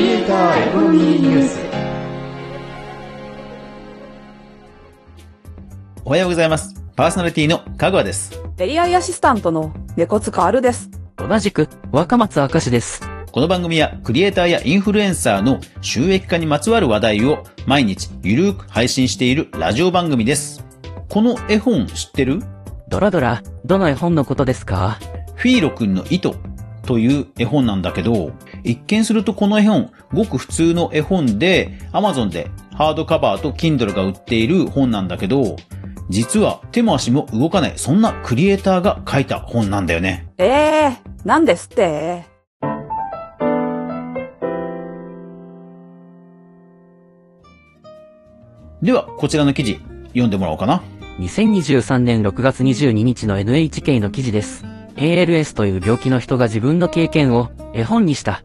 リエイターエコノミーニュースおはようございます。パーソナリティのかぐわです。エリアイアシスタントの猫塚あるです。同じく、若松明石です。この番組はクリエイターやインフルエンサーの収益化にまつわる話題を毎日ゆるーく配信しているラジオ番組です。この絵本知ってる？ドラドラ、どの絵本のことですか？フィーロくんの糸という絵本なんだけど、一見するとこの絵本、ごく普通の絵本で、Amazon でハードカバーと Kindle が売っている本なんだけど、実は手も足も動かない、そんなクリエイターが書いた本なんだよね。ええー、なんですって？では、こちらの記事、読んでもらおうかな。2023年6月22日の NHK の記事です。ALS という病気の人が自分の経験を絵本にした。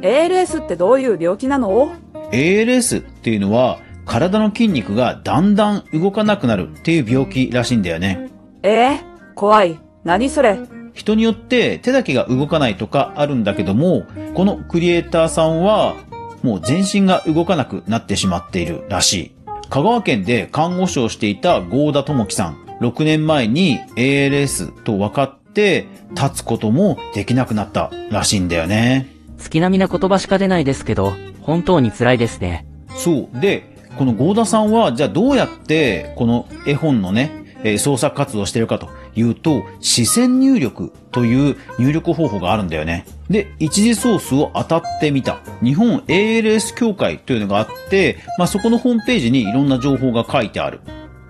ALS ってどういう病気なの？ALS っていうのは、体の筋肉がだんだん動かなくなるっていう病気らしいんだよね。ええ怖い。何それ？人によって手だけが動かないとかあるんだけども、このクリエイターさんは、もう全身が動かなくなってしまっているらしい。香川県で看護師をしていた郷田智樹さん。6年前に ALS と分かって、立つこともできなくなったらしいんだよね。月並みな言葉しか出ないですけど、本当に辛いですね。そう。で、この郷田さんは、じゃあどうやって、この絵本のね、えー創作活動をしてるかというと、視線入力という入力方法があるんだよね。で、一次ソースを当たってみた。日本 ALS 協会というのがあって、まあ、そこのホームページにいろんな情報が書いてある。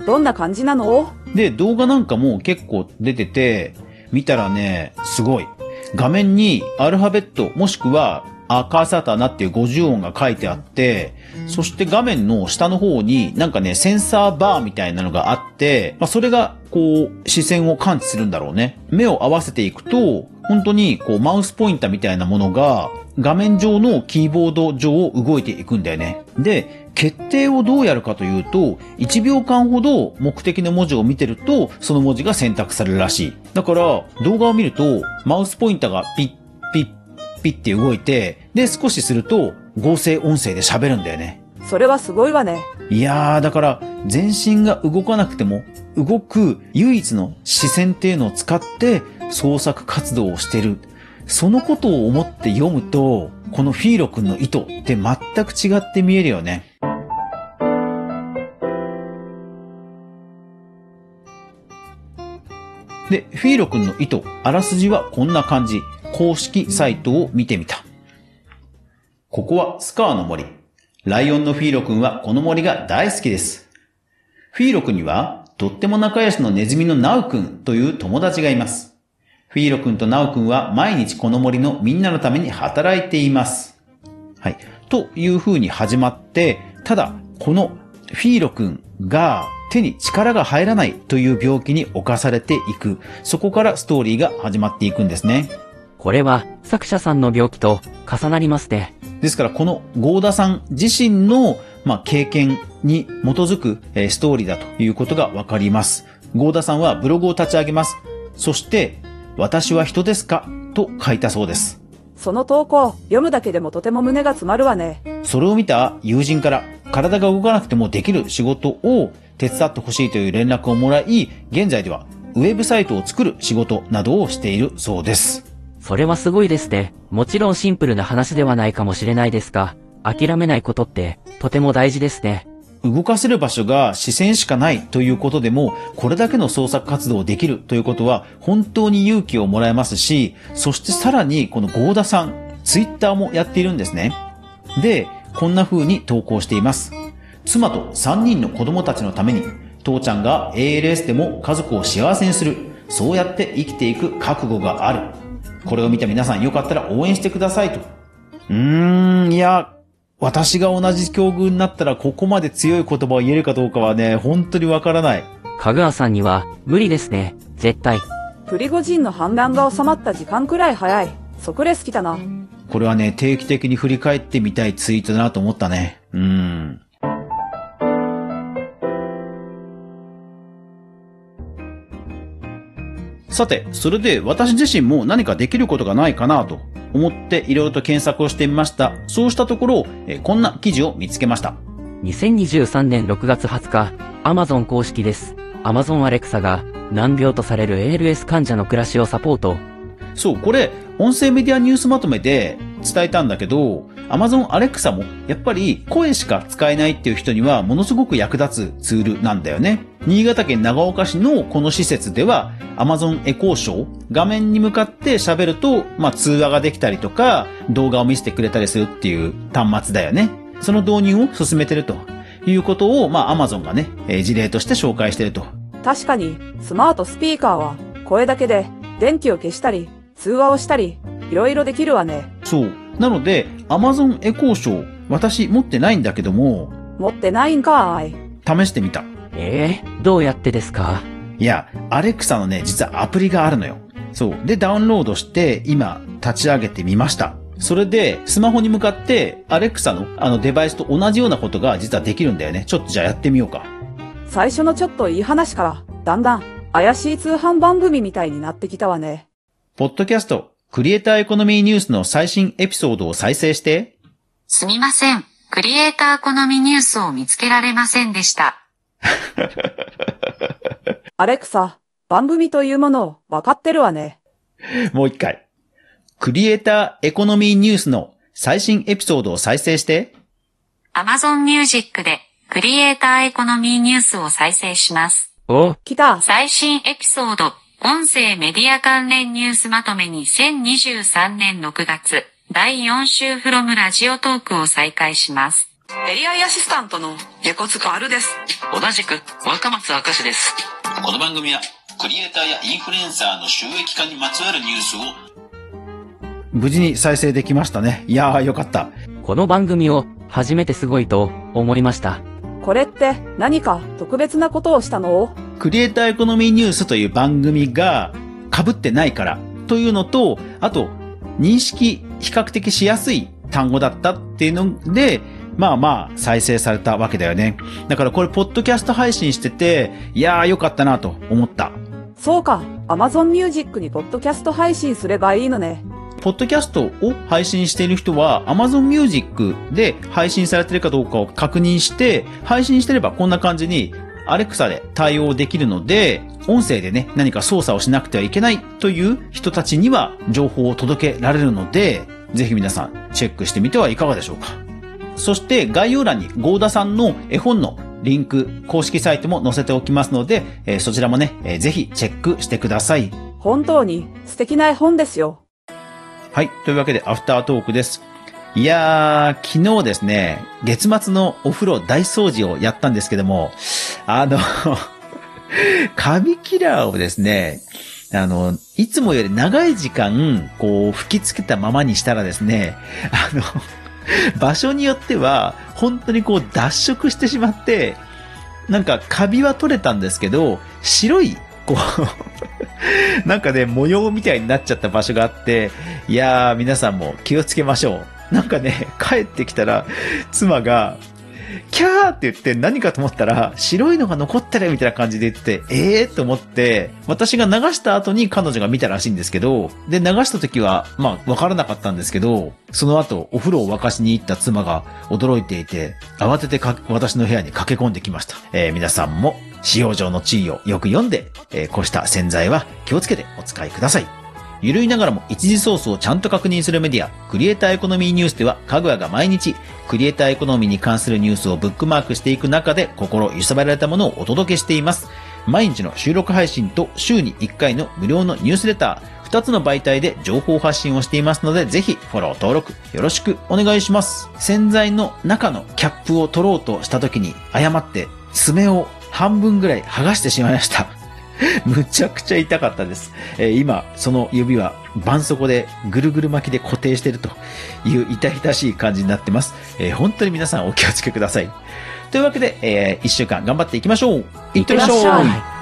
どんな感じなの？で、動画なんかも結構出てて、見たらね、すごい。画面にアルファベットもしくは赤サタナっていう50音が書いてあって、そして画面の下の方になんかね、センサーバーみたいなのがあって、まあ、それがこう視線を感知するんだろうね。目を合わせていくと、本当にこうマウスポインターみたいなものが画面上のキーボード上を動いていくんだよね。で、決定をどうやるかというと、1秒間ほど目的の文字を見てると、その文字が選択されるらしい。だから、動画を見ると、マウスポインターがピッ、ピッ、ピッって動いて、で、少しすると、合成音声で喋るんだよね。それはすごいわね。いやー、だから、全身が動かなくても、動く唯一の視線っていうのを使って、創作活動をしてる。そのことを思って読むと、このフィーロ君の意図って全く違って見えるよね。で、フィーロ君の意図、あらすじはこんな感じ。公式サイトを見てみた。ここはスカーの森。ライオンのフィーロ君はこの森が大好きです。フィーロ君には、とっても仲良しのネズミのナウ君という友達がいます。フィーロ君とナウ君は毎日この森のみんなのために働いています。はい。という風に始まって、ただ、このフィーロ君が手に力が入らないという病気に侵されていく。そこからストーリーが始まっていくんですね。これは、作者さんの病気と重なりますね。ですから、このゴーダさん自身の、まあ、経験に基づく、えーストーリーだということがわかります。ゴーダさんはブログを立ち上げます。そして、私は人ですか？と書いたそうです。その投稿、読むだけでもとても胸が詰まるわね。それを見た友人から、体が動かなくてもできる仕事を手伝ってほしいという連絡をもらい、現在ではウェブサイトを作る仕事などをしているそうです。それはすごいですね。もちろんシンプルな話ではないかもしれないですが、諦めないことって、とても大事ですね。動かせる場所が視線しかないということでも、これだけの創作活動をできるということは、本当に勇気をもらえますし、そしてさらにこのゴーダさん、ツイッターもやっているんですね。で、こんな風に投稿しています。妻と3人の子供たちのために、父ちゃんが ALS でも家族を幸せにする。そうやって生きていく覚悟がある。これを見た皆さんよかったら応援してくださいと。うーん、いや、私が同じ境遇になったらここまで強い言葉を言えるかどうかはね、本当にわからない。かぐわさんには、無理ですね。絶対。プリゴジンの反乱が収まった時間くらい早い。即レス来たな。これはね、定期的に振り返ってみたいツイートだなと思ったね。うん。さて、それで私自身も何かできることがないかなと思っていろいろと検索をしてみました。そうしたところ、えーこんな記事を見つけました。2023年6月20日、Amazon 公式です。Amazon Alexa が難病とされる ALS 患者の暮らしをサポート。そう、これ、音声メディアニュースまとめで伝えたんだけど、Amazon Alexa もやっぱり声しか使えないっていう人にはものすごく役立つツールなんだよね。新潟県長岡市のこの施設では Amazon エコーショー、画面に向かって喋ると、まあ通話ができたりとか、動画を見せてくれたりするっていう端末だよね。その導入を進めてるということを、まあ Amazon がね、えー事例として紹介してると。確かに、スマートスピーカーは、声だけで、電気を消したり、通話をしたり、いろいろできるわね。そう。なので、Amazon エコーショー、私持ってないんだけども、持ってないんかーい。試してみた。えー、どうやってですか？いや、アレクサのね、実はアプリがあるのよ。そう。で、ダウンロードして、今、立ち上げてみました。それで、スマホに向かって、アレクサのあのデバイスと同じようなことが実はできるんだよね。ちょっとじゃあやってみようか。最初のちょっといい話から、だんだん、怪しい通販番組みたいになってきたわね。ポッドキャスト、クリエイターエコノミーニュースの最新エピソードを再生して、すみません。クリエイター好みニュースを見つけられませんでした。アレクサ、番組というものを分かってるわね。もう一回。クリエイターエコノミーニュースの最新エピソードを再生して、Amazon Music でクリエイターエコノミーニュースを再生します。お、来た。最新エピソード、音声メディア関連ニュースまとめ2023年6月、第4週フロムラジオトークを再開します。AI アシスタントの横塚あるです。同じく若松明石です。この番組はクリエイターやインフルエンサーの収益化にまつわるニュースを無事に再生できましたね。いやーよかった。この番組を初めてすごいと思いました。これって何か特別なことをしたの？クリエイターエコノミーニュースという番組が被ってないからというのと、あと認識比較的しやすい単語だったっていうので、まあまあ再生されたわけだよね。だからこれポッドキャスト配信してて、いやーよかったなと思った。そうか、Amazon Music にポッドキャスト配信すればいいのね。ポッドキャストを配信している人は Amazon Music で配信されているかどうかを確認して、配信してればこんな感じに Alexa で対応できるので、音声でね、何か操作をしなくてはいけないという人たちには情報を届けられるので、ぜひ皆さんチェックしてみてはいかがでしょうか。そして概要欄にゴーダさんの絵本のリンク、公式サイトも載せておきますので、えーそちらもね、えーぜひチェックしてください。本当に素敵な絵本ですよ。はい。というわけで、アフタートークです。いやー、昨日ですね、月末のお風呂大掃除をやったんですけども、あの、カビキラーをですね、あの、いつもより長い時間、こう、吹きつけたままにしたらですね、あの、場所によっては、本当にこう脱色してしまって、なんかカビは取れたんですけど、白い、こう、なんかね、模様みたいになっちゃった場所があって、いやー、皆さんも気をつけましょう。なんかね、帰ってきたら、妻が、キャーって言って何かと思ったら、白いのが残ってるみたいな感じで言って、ええー、と思って、私が流した後に彼女が見たらしいんですけど、で、流した時は、まあ、わからなかったんですけど、その後、お風呂を沸かしに行った妻が驚いていて、慌ててか私の部屋に駆け込んできました。えー皆さんも、使用上の地位をよく読んで、えーこうした洗剤は気をつけてお使いください。ゆるいながらも一時ソースをちゃんと確認するメディア、クリエイターエコノミーニュースでは、かぐわが毎日、クリエイターエコノミーに関するニュースをブックマークしていく中で、心揺さぶられたものをお届けしています。毎日の収録配信と週に1回の無料のニュースレター、2つの媒体で情報発信をしていますので、ぜひフォロー登録よろしくお願いします。洗剤の中のキャップを取ろうとした時に、誤って爪を半分ぐらい剥がしてしまいました。むちゃくちゃ痛かったです。えー今、その指は絆創膏でぐるぐる巻きで固定してるという痛々しい感じになってます。えー本当に皆さんお気をつけください。というわけで、え1週間頑張っていきましょう。いってらっしゃい。